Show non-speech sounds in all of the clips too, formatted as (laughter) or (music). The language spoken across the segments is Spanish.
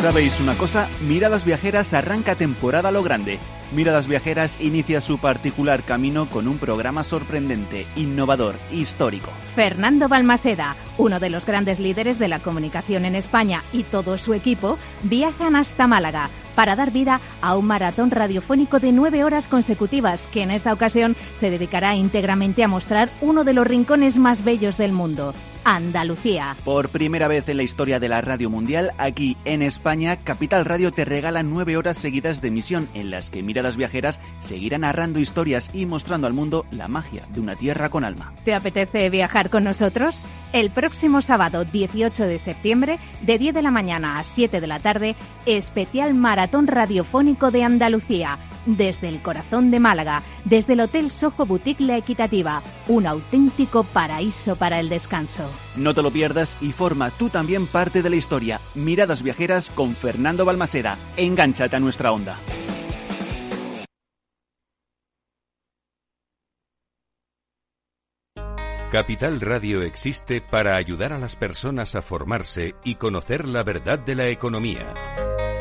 ¿Sabéis una cosa? Miradas Viajeras arranca temporada lo grande. Miradas Viajeras inicia su particular camino con un programa sorprendente, innovador, histórico. Fernando Balmaseda, uno de los grandes líderes de la comunicación en España y todo su equipo, viajan hasta Málaga para dar vida a un maratón radiofónico de nueve horas consecutivas que en esta ocasión se dedicará íntegramente a mostrar uno de los rincones más bellos del mundo, Andalucía. Por primera vez en la historia de la radio mundial, aquí en España, Capital Radio te regala nueve horas seguidas de emisión en las que miradas viajeras seguirán narrando historias y mostrando al mundo la magia de una tierra con alma. ¿Te apetece viajar con nosotros? El próximo sábado 18 de septiembre, de 10 de la mañana a 7 de la tarde, especial maratón radiofónico de Andalucía, desde el corazón de Málaga, desde el Hotel Soho Boutique La Equitativa, un auténtico paraíso para el descanso. No te lo pierdas y forma tú también parte de la historia. Miradas viajeras con Fernando Balmaseda. Engánchate a nuestra onda. Capital Radio existe para ayudar a las personas a formarse y conocer la verdad de la economía.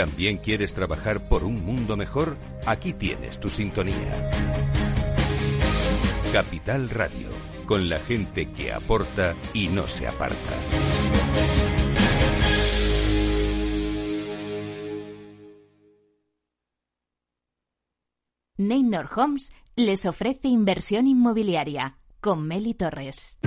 ¿También quieres trabajar por un mundo mejor? Aquí tienes tu sintonía. Capital Radio, con la gente que aporta y no se aparta. Neynor Homes les ofrece inversión inmobiliaria con Meli Torres.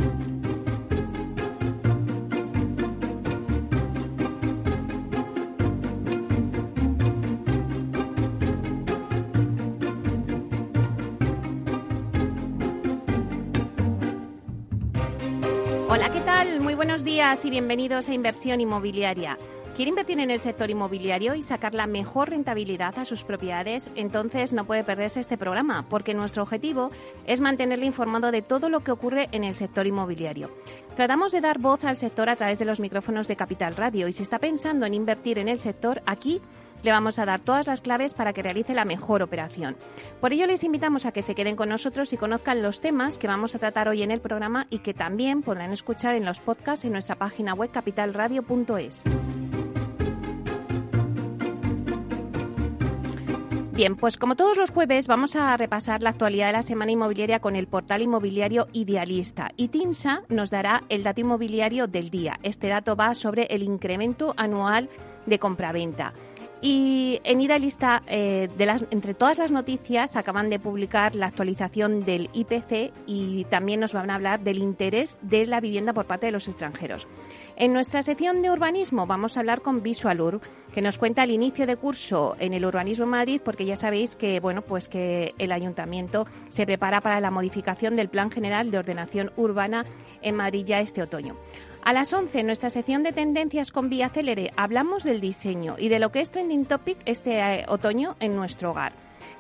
Días y bienvenidos a Inversión Inmobiliaria. ¿Quiere invertir en el sector inmobiliario y sacar la mejor rentabilidad a sus propiedades? Entonces no puede perderse este programa, porque nuestro objetivo es mantenerle informado de todo lo que ocurre en el sector inmobiliario. Tratamos de dar voz al sector a través de los micrófonos de Capital Radio y si está pensando en invertir en el sector, aquí le vamos a dar todas las claves para que realice la mejor operación. Por ello les invitamos a que se queden con nosotros y conozcan los temas que vamos a tratar hoy en el programa y que también podrán escuchar en los podcasts en nuestra página web capitalradio.es. Bien, pues como todos los jueves vamos a repasar la actualidad de la semana inmobiliaria con el portal inmobiliario Idealista y TINSA nos dará el dato inmobiliario del día. Este dato va sobre el incremento anual de compraventa. Y en Idealista, eh, de las, entre todas las noticias, acaban de publicar la actualización del IPC y también nos van a hablar del interés de la vivienda por parte de los extranjeros. En nuestra sección de urbanismo vamos a hablar con Visualur, que nos cuenta el inicio de curso en el urbanismo en Madrid, porque ya sabéis que bueno, pues que el ayuntamiento se prepara para la modificación del Plan General de Ordenación Urbana en Madrid ya este otoño. A las 11, en nuestra sección de tendencias con Vía Célere, hablamos del diseño y de lo que es trending topic este eh, otoño en nuestro hogar.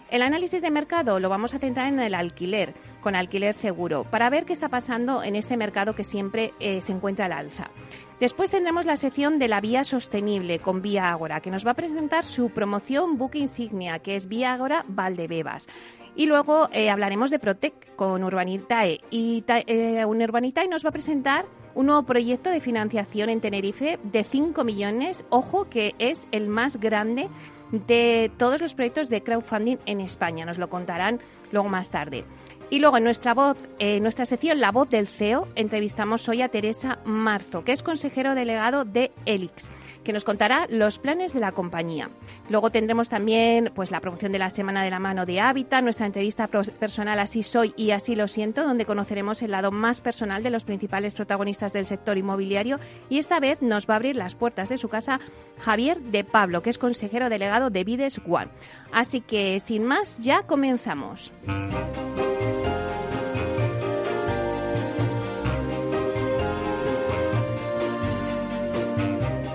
El análisis de mercado lo vamos a centrar en el alquiler, con alquiler seguro, para ver qué está pasando en este mercado que siempre eh, se encuentra al alza. Después tendremos la sección de la vía sostenible con Vía Ágora, que nos va a presentar su promoción book insignia, que es Vía Ágora Valdebebas. Y luego eh, hablaremos de Protec con Urbanitae. Y eh, Urbanitae nos va a presentar un nuevo proyecto de financiación en Tenerife de 5 millones. Ojo que es el más grande de todos los proyectos de crowdfunding en España. Nos lo contarán luego más tarde. Y luego en nuestra voz, en nuestra sección La Voz del CEO, entrevistamos hoy a Teresa Marzo, que es consejero delegado de Elix, que nos contará los planes de la compañía. Luego tendremos también pues la promoción de la Semana de la Mano de Hábitat, nuestra entrevista personal Así soy y así lo siento, donde conoceremos el lado más personal de los principales protagonistas del sector inmobiliario y esta vez nos va a abrir las puertas de su casa Javier de Pablo, que es consejero delegado de Vides One. Así que sin más, ya comenzamos.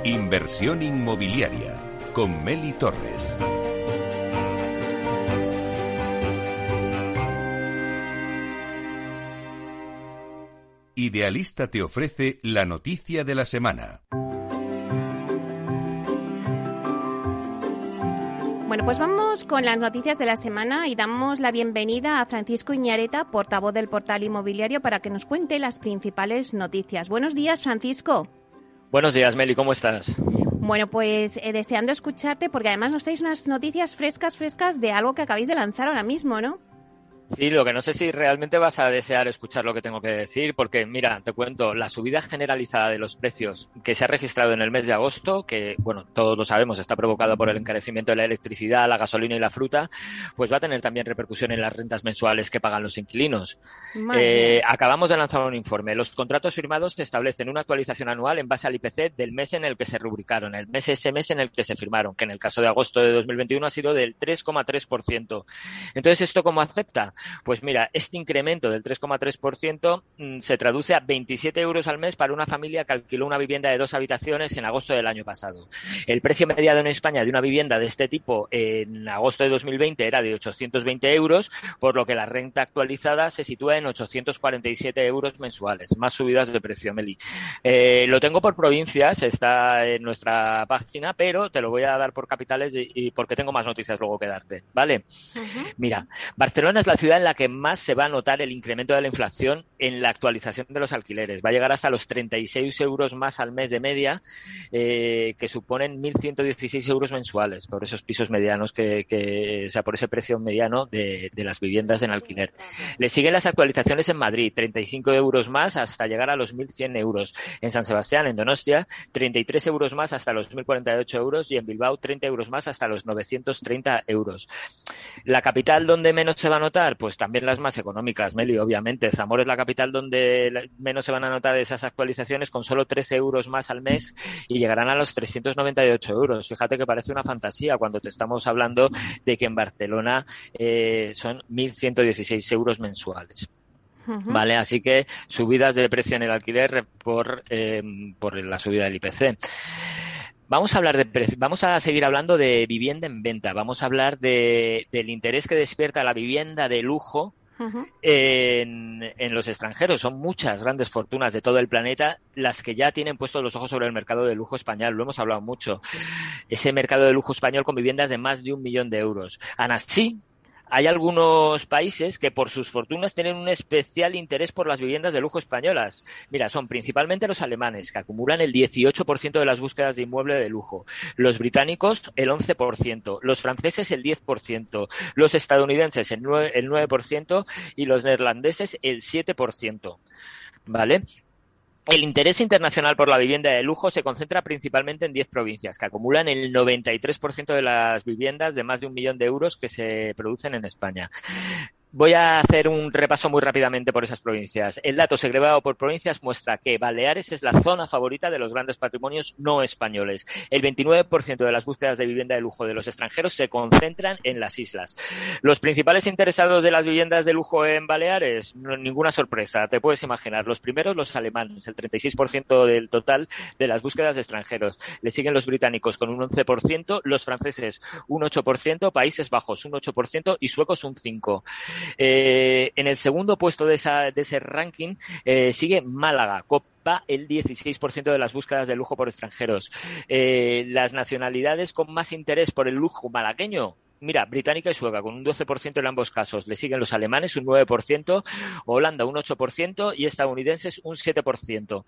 Inversión inmobiliaria con Meli Torres. Idealista te ofrece la noticia de la semana. Bueno, pues vamos con las noticias de la semana y damos la bienvenida a Francisco Iñareta, portavoz del portal inmobiliario, para que nos cuente las principales noticias. Buenos días, Francisco. Buenos días, Meli, ¿cómo estás? Bueno, pues eh, deseando escucharte, porque además nos traéis unas noticias frescas, frescas de algo que acabáis de lanzar ahora mismo, ¿no? Sí, lo que no sé si realmente vas a desear escuchar lo que tengo que decir, porque mira, te cuento, la subida generalizada de los precios que se ha registrado en el mes de agosto, que bueno, todos lo sabemos, está provocada por el encarecimiento de la electricidad, la gasolina y la fruta, pues va a tener también repercusión en las rentas mensuales que pagan los inquilinos. Eh, acabamos de lanzar un informe. Los contratos firmados establecen una actualización anual en base al IPC del mes en el que se rubricaron, el mes ese mes en el que se firmaron, que en el caso de agosto de 2021 ha sido del 3,3%. Entonces, ¿esto cómo acepta? Pues mira, este incremento del 3,3% mm, se traduce a 27 euros al mes para una familia que alquiló una vivienda de dos habitaciones en agosto del año pasado. El precio mediado en España de una vivienda de este tipo en agosto de 2020 era de 820 euros, por lo que la renta actualizada se sitúa en 847 euros mensuales, más subidas de precio, Meli. Eh, lo tengo por provincias, está en nuestra página, pero te lo voy a dar por capitales y, porque tengo más noticias luego que darte, ¿vale? Mira, Barcelona es la ciudad en la que más se va a notar el incremento de la inflación en la actualización de los alquileres. Va a llegar hasta los 36 euros más al mes de media, eh, que suponen 1.116 euros mensuales por esos pisos medianos, que, o sea, por ese precio mediano de, las viviendas en alquiler. Le siguen las actualizaciones en Madrid, 35 euros más hasta llegar a los 1.100 euros. En San Sebastián, en Donostia, 33 euros más hasta los 1.048 euros y en Bilbao, 30 euros más hasta los 930 euros. La capital donde menos se va a notar, pues también las más económicas, Meli, obviamente. Zamora es la capital donde menos se van a notar esas actualizaciones con solo 13 euros más al mes y llegarán a los 398 euros. Fíjate que parece una fantasía cuando te estamos hablando de que en Barcelona eh, son 1.116 euros mensuales. ¿Vale? Así que subidas de precio en el alquiler por, eh, por la subida del IPC. Vamos a hablar de vamos a seguir hablando de vivienda en venta. Vamos a hablar de, del interés que despierta la vivienda de lujo en, en, los extranjeros. Son muchas grandes fortunas de todo el planeta las que ya tienen puestos los ojos sobre el mercado de lujo español. Lo hemos hablado mucho. Ese mercado de lujo español con viviendas de más de un millón de euros. Aún así, hay algunos países que por sus fortunas tienen un especial interés por las viviendas de lujo españolas. Mira, son principalmente los alemanes, que acumulan el 18% de las búsquedas de inmueble de lujo, los británicos el 11%, los franceses el 10%, los estadounidenses el 9%, el 9% y los neerlandeses el 7%. ¿Vale? El interés internacional por la vivienda de lujo se concentra principalmente en 10 provincias, que acumulan el 93% de las viviendas de más de un millón de euros que se producen en España. Voy a hacer un repaso muy rápidamente por esas provincias. El dato segregado por provincias muestra que Baleares es la zona favorita de los grandes patrimonios no españoles. El 29% de las búsquedas de vivienda de lujo de los extranjeros se concentran en las islas. Los principales interesados de las viviendas de lujo en Baleares, ninguna sorpresa, te puedes imaginar. Los primeros, los alemanes, el 36% del total de las búsquedas de extranjeros. Le siguen los británicos con un 11%, los franceses un 8%, Países Bajos un 8% y suecos un 5%. Eh, en el segundo puesto de, ese ranking eh, sigue Málaga, copa el 16% de las búsquedas de lujo por extranjeros. Eh, las nacionalidades con más interés por el lujo malagueño, Mira, británica y sueca con un 12% en ambos casos. Le siguen los alemanes un 9%, Holanda un 8% y estadounidenses un 7%.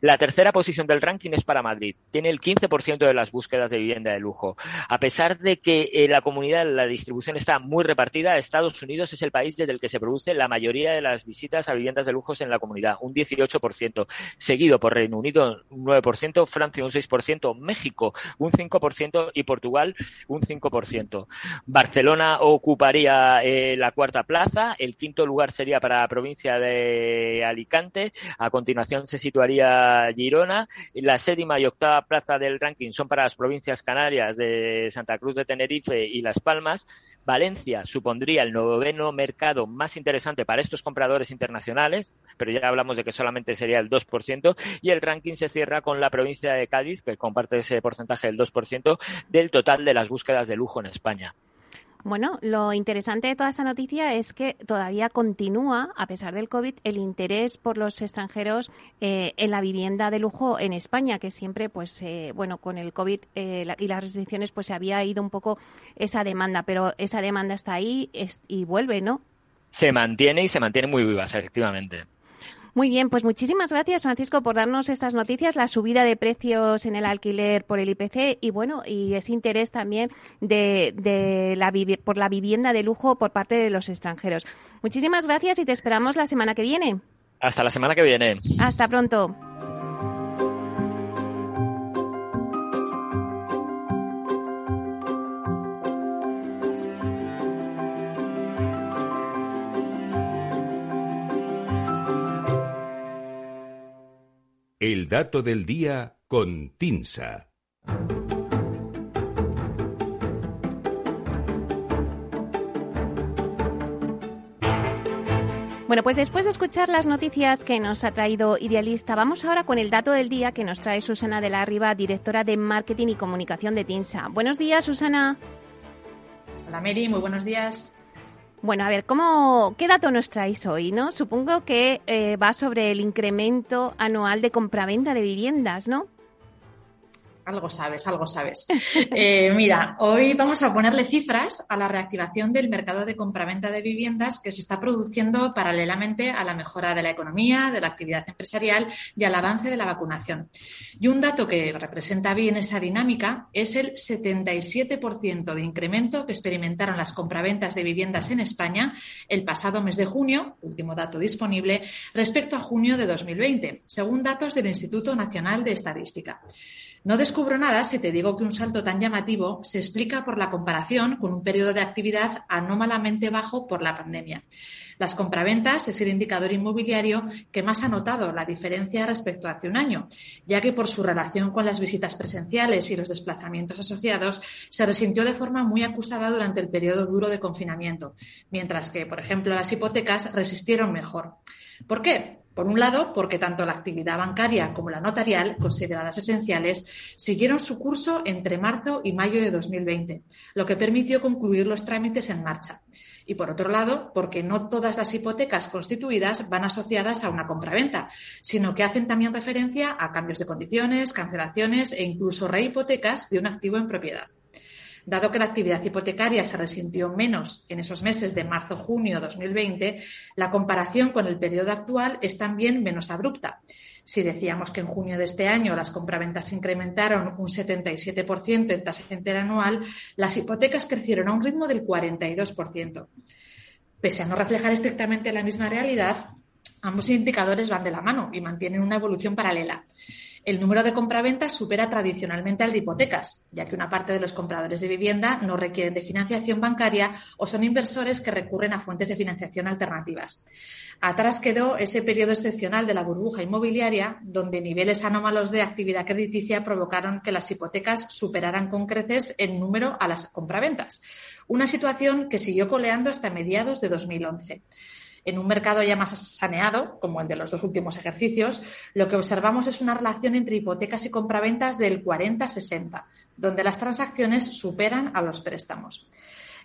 La tercera posición del ranking es para Madrid. Tiene el 15% de las búsquedas de vivienda de lujo. A pesar de que en la comunidad la distribución está muy repartida, Estados Unidos es el país desde el que se produce la mayoría de las visitas a viviendas de lujos en la comunidad, un 18%, seguido por Reino Unido un 9%, Francia un 6%, México un 5% y Portugal un 5%. Barcelona ocuparía eh, la cuarta plaza, el quinto lugar sería para la provincia de Alicante, a continuación se situaría Girona, la séptima y octava plaza del ranking son para las provincias canarias de Santa Cruz de Tenerife y Las Palmas, Valencia supondría el noveno mercado más interesante para estos compradores internacionales, pero ya hablamos de que solamente sería el 2%, y el ranking se cierra con la provincia de Cádiz, que comparte ese porcentaje del 2% del total de las búsquedas de lujo en España. Bueno, lo interesante de toda esta noticia es que todavía continúa, a pesar del COVID, el interés por los extranjeros eh, en la vivienda de lujo en España, que siempre, pues, eh, bueno, con el COVID eh, y las restricciones, pues se había ido un poco esa demanda, pero esa demanda está ahí y vuelve, ¿no? Se mantiene y se mantiene muy viva, efectivamente. Muy bien, pues muchísimas gracias, Francisco, por darnos estas noticias, la subida de precios en el alquiler por el IPC y bueno, y ese interés también de, de la, por la vivienda de lujo por parte de los extranjeros. Muchísimas gracias y te esperamos la semana que viene. Hasta la semana que viene. Hasta pronto. El dato del día con Tinsa. Bueno, pues después de escuchar las noticias que nos ha traído Idealista, vamos ahora con el dato del día que nos trae Susana de la Riva, directora de Marketing y Comunicación de TINSA. Buenos días, Susana. Hola, Mary, muy buenos días. Bueno, a ver, ¿cómo, ¿qué dato nos traéis hoy? ¿no? Supongo que eh, va sobre el incremento anual de compraventa de viviendas, ¿no? Algo sabes, algo sabes. (laughs) Eh, mira, hoy vamos a ponerle cifras a la reactivación del mercado de compraventa de viviendas que se está produciendo paralelamente a la mejora de la economía, de la actividad empresarial y al avance de la vacunación. Y un dato que representa bien esa dinámica es el 77% de incremento que experimentaron las compraventas de viviendas en España el pasado mes de junio, último dato disponible, respecto a junio de 2020, según datos del Instituto Nacional de Estadística. No descubro nada si te digo que un salto tan llamativo se explica por la comparación con un periodo de actividad anómalamente bajo por la pandemia. Las compraventas es el indicador inmobiliario que más ha notado la diferencia respecto a hace un año, ya que por su relación con las visitas presenciales y los desplazamientos asociados se resintió de forma muy acusada durante el periodo duro de confinamiento, mientras que, por ejemplo, las hipotecas resistieron mejor. ¿Por qué? Por un lado, porque tanto la actividad bancaria como la notarial, consideradas esenciales, siguieron su curso entre marzo y mayo de 2020, lo que permitió concluir los trámites en marcha. Y por otro lado, porque no todas las hipotecas constituidas van asociadas a una compraventa, sino que hacen también referencia a cambios de condiciones, cancelaciones e incluso rehipotecas de un activo en propiedad. Dado que la actividad hipotecaria se resintió menos en esos meses de marzo-junio 2020, la comparación con el periodo actual es también menos abrupta. Si decíamos que en junio de este año las compraventas incrementaron un 77% en tasa interanual, las hipotecas crecieron a un ritmo del 42%. Pese a no reflejar estrictamente la misma realidad, ambos indicadores van de la mano y mantienen una evolución paralela. El número de compraventas supera tradicionalmente al de hipotecas, ya que una parte de los compradores de vivienda no requieren de financiación bancaria o son inversores que recurren a fuentes de financiación alternativas. Atrás quedó ese periodo excepcional de la burbuja inmobiliaria, donde niveles anómalos de actividad crediticia provocaron que las hipotecas superaran con creces en número a las compraventas. Una situación que siguió coleando hasta mediados de 2011. En un mercado ya más saneado, como el de los dos últimos ejercicios, lo que observamos es una relación entre hipotecas y compraventas del 40-60, donde las transacciones superan a los préstamos.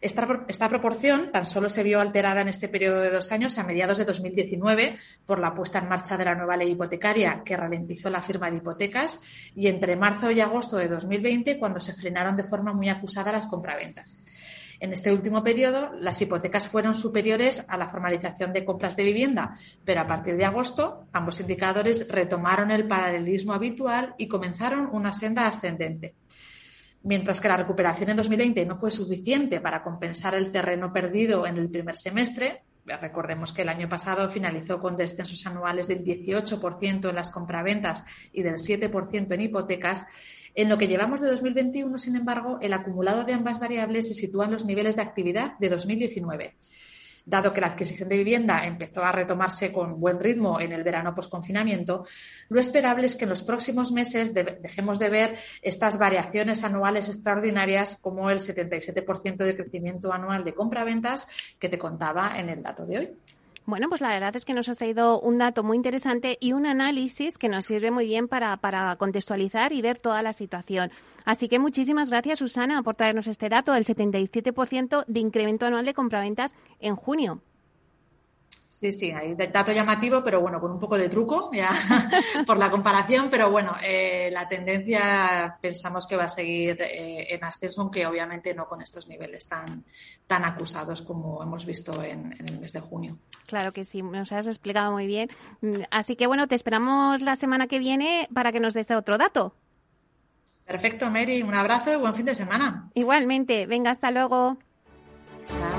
Esta, esta, proporción tan solo se vio alterada en este periodo de dos años a mediados de 2019 por la puesta en marcha de la nueva ley hipotecaria que ralentizó la firma de hipotecas y entre marzo y agosto de 2020 cuando se frenaron de forma muy acusada las compraventas. En este último periodo, las hipotecas fueron superiores a la formalización de compras de vivienda, pero a partir de agosto, ambos indicadores retomaron el paralelismo habitual y comenzaron una senda ascendente. Mientras que la recuperación en 2020 no fue suficiente para compensar el terreno perdido en el primer semestre, recordemos que el año pasado finalizó con descensos anuales del 18% en las compraventas y del 7% en hipotecas, en lo que llevamos de 2021, sin embargo, el acumulado de ambas variables se sitúa en los niveles de actividad de 2019. Dado que la adquisición de vivienda empezó a retomarse con buen ritmo en el verano post-confinamiento, lo esperable es que en los próximos meses dejemos de ver estas variaciones anuales extraordinarias como el 77% de crecimiento anual de compra-ventas que te contaba en el dato de hoy. Bueno, pues la verdad es que nos ha traído un dato muy interesante y un análisis que nos sirve muy bien para, para contextualizar y ver toda la situación. Así que muchísimas gracias, Susana, por traernos este dato, el 77% de incremento anual de compraventas en junio. Sí, sí, hay dato llamativo, pero bueno, con un poco de truco ya (laughs) por la comparación, pero bueno, eh, la tendencia pensamos que va a seguir eh, en ascenso, aunque obviamente no con estos niveles tan, tan acusados como hemos visto en, en, el mes de junio. Claro que sí, nos has explicado muy bien. Así que bueno, te esperamos la semana que viene para que nos des otro dato. Perfecto, Mary. Un abrazo y buen fin de semana. Igualmente. Venga, hasta luego. Chao.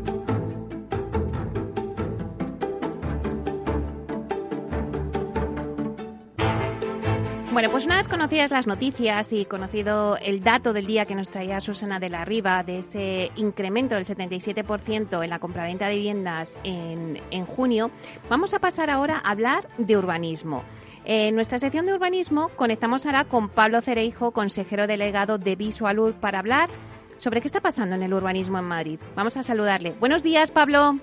Bueno, pues una vez conocidas las noticias y conocido el dato del día que nos traía Susana de la Riva de ese incremento del 77% en la compraventa de viviendas en, en, junio, vamos a pasar ahora a hablar de urbanismo. En nuestra sección de urbanismo conectamos ahora con Pablo Cereijo, consejero delegado de Visualur, para hablar sobre qué está pasando en el urbanismo en Madrid. Vamos a saludarle. Buenos días, Pablo.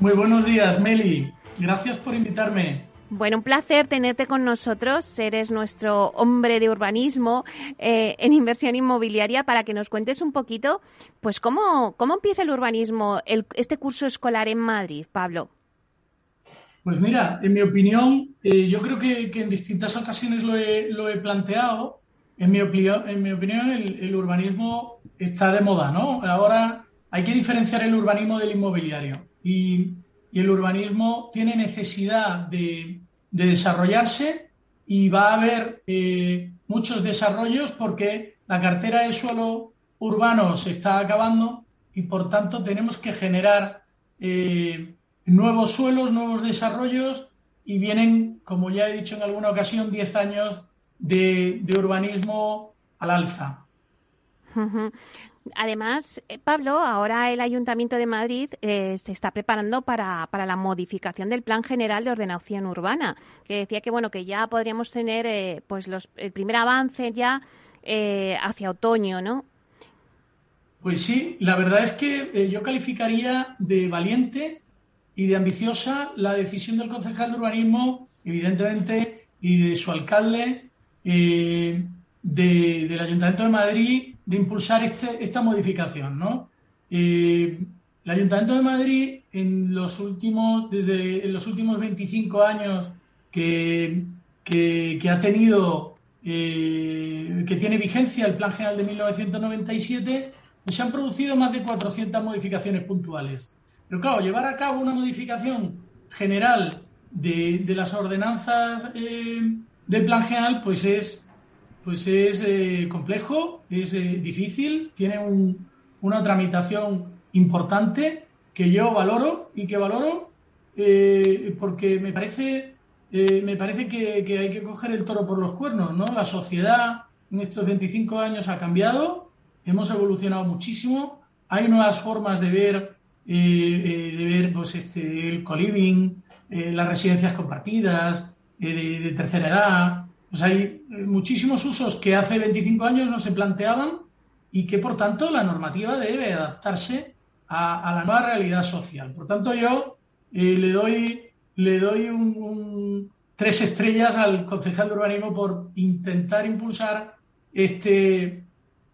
Muy buenos días, Meli. Gracias por invitarme. Bueno, un placer tenerte con nosotros. Eres nuestro hombre de urbanismo eh, en inversión inmobiliaria para que nos cuentes un poquito, pues cómo, cómo empieza el urbanismo, el, este curso escolar en Madrid, Pablo. Pues mira, en mi opinión, eh, yo creo que, que, en distintas ocasiones lo he, lo he planteado. En mi, en mi opinión, el, el, urbanismo está de moda, ¿no? Ahora hay que diferenciar el urbanismo del inmobiliario. Y, y el urbanismo tiene necesidad de, de desarrollarse y va a haber eh, muchos desarrollos porque la cartera de suelo urbano se está acabando y por tanto tenemos que generar eh, nuevos suelos, nuevos desarrollos y vienen, como ya he dicho en alguna ocasión, 10 años de, de urbanismo al alza. Además, eh, Pablo, ahora el Ayuntamiento de Madrid eh, se está preparando para, para, la modificación del Plan General de Ordenación Urbana, que decía que bueno que ya podríamos tener eh, pues los, el primer avance ya eh, hacia otoño, ¿no? Pues sí, la verdad es que eh, yo calificaría de valiente y de ambiciosa la decisión del concejal de urbanismo, evidentemente, y de su alcalde de, del Ayuntamiento de Madrid de impulsar este, esta modificación, ¿no? Eh, el Ayuntamiento de Madrid, en los últimos, desde en los últimos 25 años que, que, ha tenido, eh, que tiene vigencia el Plan General de 1997, pues se han producido más de 400 modificaciones puntuales. Pero claro, llevar a cabo una modificación general de, de las ordenanzas eh, del Plan General, pues es pues es eh, complejo, es eh, difícil, tiene un, una tramitación importante que yo valoro y que valoro eh, porque me parece, eh, me parece que, hay que coger el toro por los cuernos, ¿no? La sociedad en estos 25 años ha cambiado, hemos evolucionado muchísimo, hay nuevas formas de ver, de ver pues este, el co-living, las residencias compartidas, de, de tercera edad, pues hay muchísimos usos que hace 25 años no se planteaban y que, por tanto, la normativa debe adaptarse a, la nueva realidad social. Por tanto, yo eh, le doy, le doy un, un, tres estrellas al concejal de urbanismo por intentar impulsar este,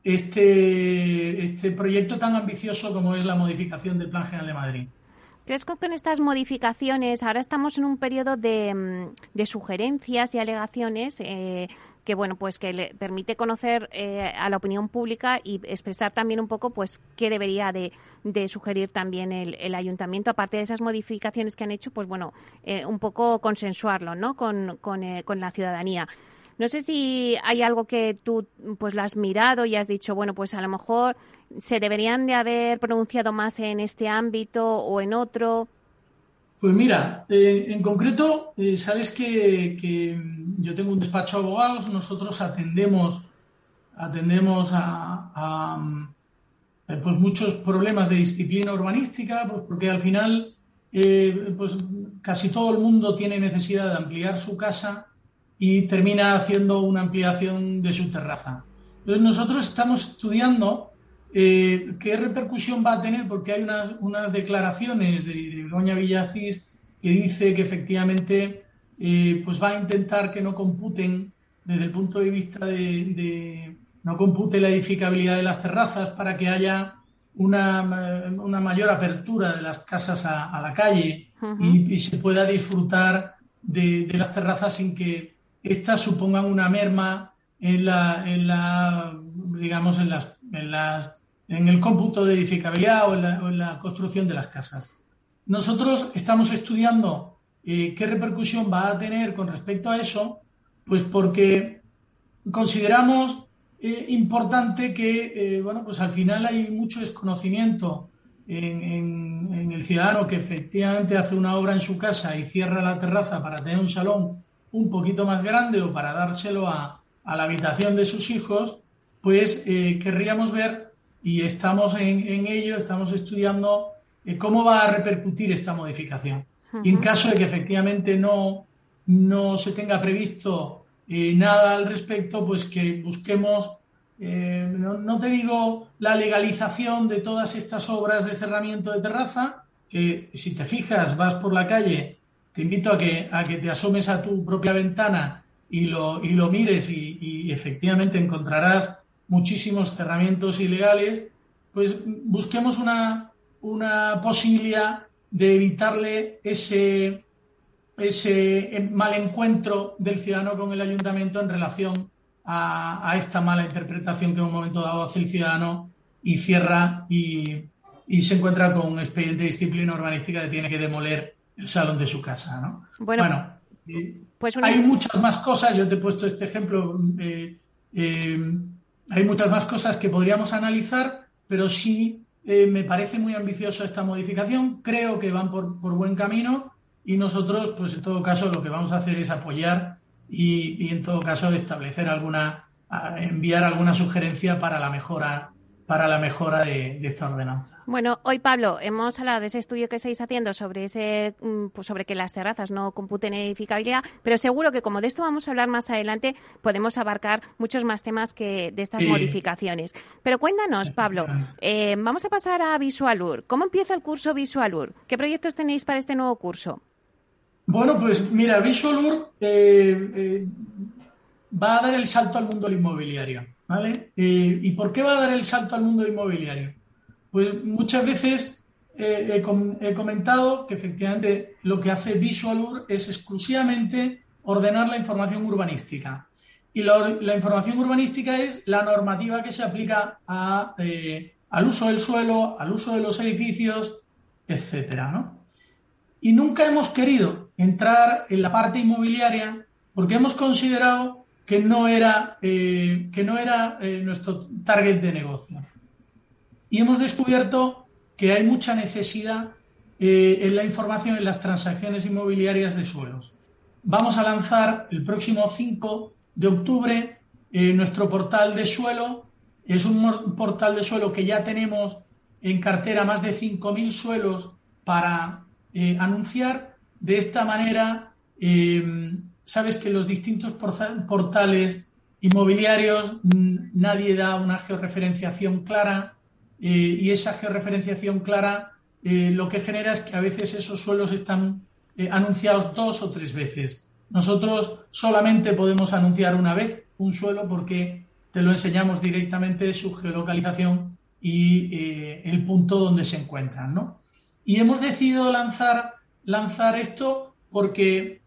este, este proyecto tan ambicioso como es la modificación del Plan General de Madrid. ¿Crees que con estas modificaciones, ahora estamos en un periodo de, mm, sugerencias y alegaciones eh, que bueno pues que le permite conocer eh, a la opinión pública y expresar también un poco pues qué debería de, sugerir también el, ayuntamiento. Aparte de esas modificaciones que han hecho pues bueno eh, un poco consensuarlo no con, con, con la ciudadanía no sé si hay algo que tú pues lo has mirado y has dicho, bueno, pues a lo mejor se deberían de haber pronunciado más en este ámbito o en otro. Pues mira, eh, en concreto, eh, sabes que, yo tengo un despacho de abogados, nosotros atendemos, atendemos a, eh, pues muchos problemas de disciplina urbanística, pues porque al final pues casi todo el mundo tiene necesidad de ampliar su casa y termina haciendo una ampliación de su terraza. Entonces nosotros estamos estudiando eh, qué repercusión va a tener porque hay unas, unas declaraciones de, Doña Villacís que dice que efectivamente eh, pues va a intentar que no computen desde el punto de vista de, no compute la edificabilidad de las terrazas para que haya una, una mayor apertura de las casas a, la calle y, se pueda disfrutar de, de las terrazas sin que estas supongan una merma en la, en la digamos, en las, en las, en el cómputo de edificabilidad o en la, construcción de las casas. Nosotros estamos estudiando eh, qué repercusión va a tener con respecto a eso, pues porque consideramos eh, importante que, eh, bueno, pues al final hay mucho desconocimiento en, en, el ciudadano que efectivamente hace una obra en su casa y cierra la terraza para tener un salón un poquito más grande o para dárselo a, la habitación de sus hijos, pues eh, querríamos ver, y estamos en, ello, estamos estudiando eh, cómo va a repercutir esta modificación. Y en caso de que efectivamente no, no se tenga previsto eh, nada al respecto, pues que busquemos, no, no, te digo la legalización de todas estas obras de cerramiento de terraza, que si te fijas, vas por la calle te invito a que, a que te asomes a tu propia ventana y lo, y lo mires y, efectivamente encontrarás muchísimos cerramientos ilegales, pues busquemos una, una posibilidad de evitarle ese, ese mal encuentro del ciudadano con el ayuntamiento en relación a, esta mala interpretación que en un momento dado hace el ciudadano y cierra y, y se encuentra con un expediente de disciplina urbanística que tiene que demoler el salón de su casa, ¿no? Bueno, eh, pues hay muchas más cosas, yo te he puesto este ejemplo, eh, eh, hay muchas más cosas que podríamos analizar, pero sí me parece muy ambiciosa esta modificación, creo que van por, buen camino y nosotros, pues en todo caso, lo que vamos a hacer es apoyar y, en todo caso establecer alguna, enviar alguna sugerencia para la mejora, para la mejora de esta ordenanza. Bueno, hoy Pablo, hemos hablado de ese estudio que estáis haciendo sobre ese, mm, pues sobre que las terrazas no computen edificabilidad, pero seguro que como de esto vamos a hablar más adelante, podemos abarcar muchos más temas que de estas modificaciones. Pero cuéntanos, Pablo, eh, vamos a pasar a Visualur. ¿Cómo empieza el curso Visualur? ¿Qué proyectos tenéis para este nuevo curso? Bueno, pues mira, Visualur eh, eh, va a dar el salto al mundo inmobiliario, ¿vale? ¿Y por qué va a dar el salto al mundo inmobiliario? Pues muchas veces eh, he, comentado que efectivamente lo que hace Visualur es exclusivamente ordenar la información urbanística. Y la información urbanística es la normativa que se aplica eh, al uso del suelo, al uso de los edificios, etcétera, Y nunca hemos querido entrar en la parte inmobiliaria porque hemos considerado que no era, eh, que no era nuestro target de negocio y hemos descubierto que hay mucha necesidad eh, en la información en las transacciones inmobiliarias de suelos. Vamos a lanzar el próximo 5 de octubre eh, nuestro portal de suelo. Es un portal de suelo que ya tenemos en cartera más de 5.000 suelos para eh, anunciar. De esta manera, sabes que los distintos portales inmobiliarios nadie da una georreferenciación clara eh, y esa georreferenciación clara eh, lo que genera es que a veces esos suelos están eh, anunciados dos o tres veces. Nosotros solamente podemos anunciar una vez un suelo porque te lo enseñamos directamente su geolocalización y el punto donde se encuentran, ¿no? Y hemos decidido lanzar, lanzar esto porque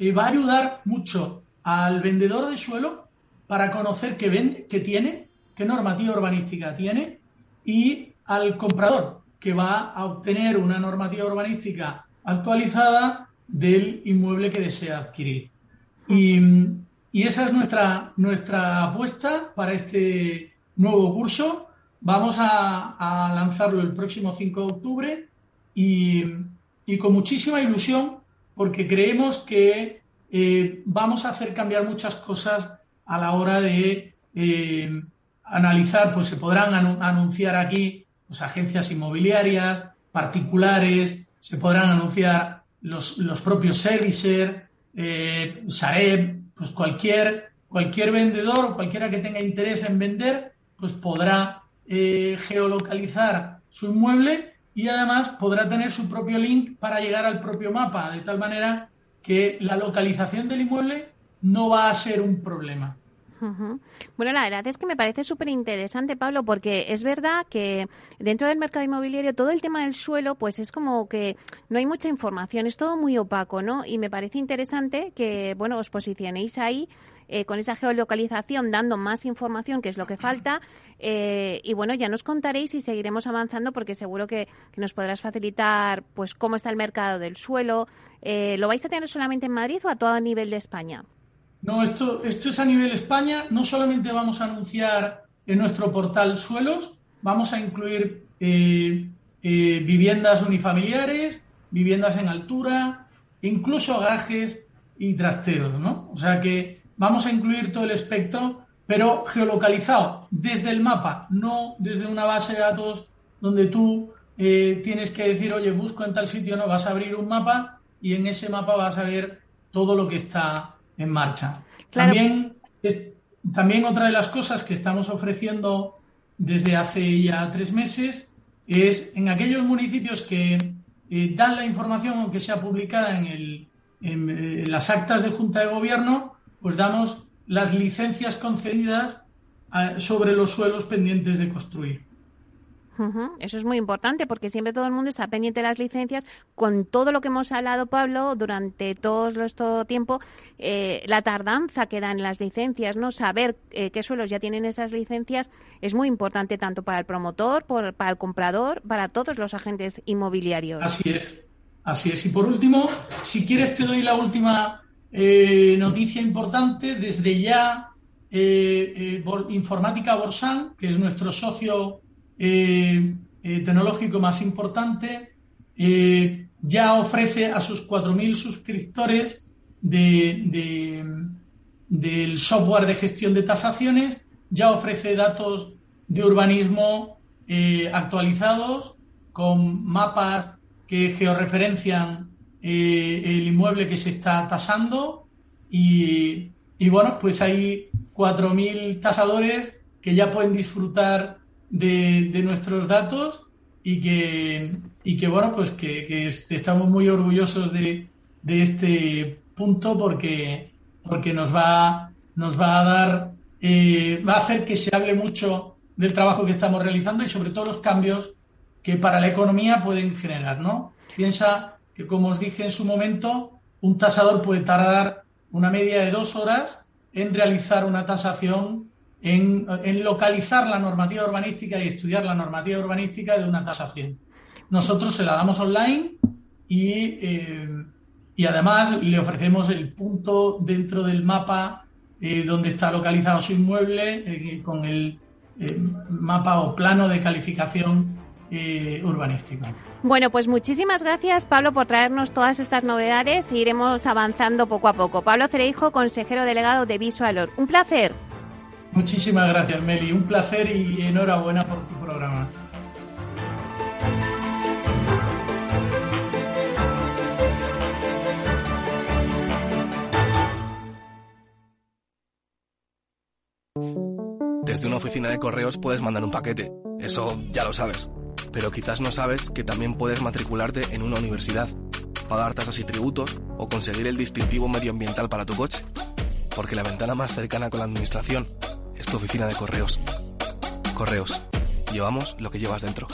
eh, va a ayudar mucho al vendedor de suelo para conocer qué vende, qué tiene, qué normativa urbanística tiene y al comprador que va a obtener una normativa urbanística actualizada del inmueble que desea adquirir. Y, esa es nuestra, nuestra apuesta para este nuevo curso. Vamos a, lanzarlo el próximo 5 de octubre y, con muchísima ilusión porque creemos que eh, vamos a hacer cambiar muchas cosas a la hora de eh, analizar, pues se podrán anunciar aquí pues, agencias inmobiliarias, particulares, se podrán anunciar los, los propios servicers, eh, Sareb, pues cualquier, cualquier vendedor cualquiera que tenga interés en vender, pues podrá eh, geolocalizar su inmueble y además podrá tener su propio link para llegar al propio mapa, de tal manera que la localización del inmueble no va a ser un problema. Bueno, la verdad es que me parece súper interesante, Pablo, porque es verdad que dentro del mercado inmobiliario todo el tema del suelo, pues es como que no hay mucha información, es todo muy opaco, ¿no? Y me parece interesante que, bueno, os posicionéis ahí eh, con esa geolocalización, dando más información, que es lo que falta. Eh, y bueno, ya nos contaréis y seguiremos avanzando porque seguro que, nos podrás facilitar pues cómo está el mercado del suelo. Eh, ¿Lo vais a tener solamente en Madrid o a todo nivel de España? No, esto, esto es a nivel España. No solamente vamos a anunciar en nuestro portal suelos, vamos a incluir eh, eh, viviendas unifamiliares, viviendas en altura, incluso garajes y trasteros, ¿no? O sea que vamos a incluir todo el espectro, pero geolocalizado desde el mapa, no desde una base de datos donde tú eh, tienes que decir, oye, busco en tal sitio, no, vas a abrir un mapa y en ese mapa vas a ver todo lo que está en marcha. También, también otra de las cosas que estamos ofreciendo desde hace ya tres meses es en aquellos municipios que eh, dan la información, aunque sea publicada en, el, en eh, las actas de Junta de Gobierno, pues damos las licencias concedidas ah, sobre los suelos pendientes de construir. Eso es muy importante porque siempre todo el mundo está pendiente de las licencias. Con todo lo que hemos hablado, Pablo, durante todo este tiempo, eh, la tardanza que dan las licencias, no saber eh, qué suelos ya tienen esas licencias, es muy importante tanto para el promotor, para el comprador, para todos los agentes inmobiliarios. Así es, así es. Y por último, si quieres te doy la última eh, noticia importante. Desde ya, Informática Borsan, que es nuestro socio eh, eh, tecnológico más importante, eh, ya ofrece a sus 4.000 suscriptores del software de gestión de tasaciones, ya ofrece datos de urbanismo actualizados con mapas que georreferencian el inmueble que se está tasando y, y bueno, pues hay 4.000 tasadores que ya pueden disfrutar de, nuestros datos y que, y que bueno, pues que, estamos muy orgullosos de, este punto porque, porque nos, va, nos va a dar, eh, va a hacer que se hable mucho del trabajo que estamos realizando y sobre todo los cambios que para la economía pueden generar, ¿no? Piensa que, como os dije en su momento, un tasador puede tardar una media de dos horas en realizar una tasación en, localizar la normativa urbanística y estudiar la normativa urbanística de una tasación. Nosotros se la damos online y, eh, y además le ofrecemos el punto dentro del mapa eh, donde está localizado su inmueble eh, con el mapa o plano de calificación urbanístico. Bueno, pues muchísimas gracias, Pablo, por traernos todas estas novedades y iremos avanzando poco a poco. Pablo Cereijo, consejero delegado de Visualor. Un placer. Muchísimas gracias, Meli. Un placer y enhorabuena por tu programa. Desde una oficina de correos puedes mandar un paquete, eso ya lo sabes. Pero quizás no sabes que también puedes matricularte en una universidad, pagar tasas y tributos o conseguir el distintivo medioambiental para tu coche. Porque la ventana más cercana con la administración es tu oficina de correos. Correos. Llevamos lo que llevas dentro.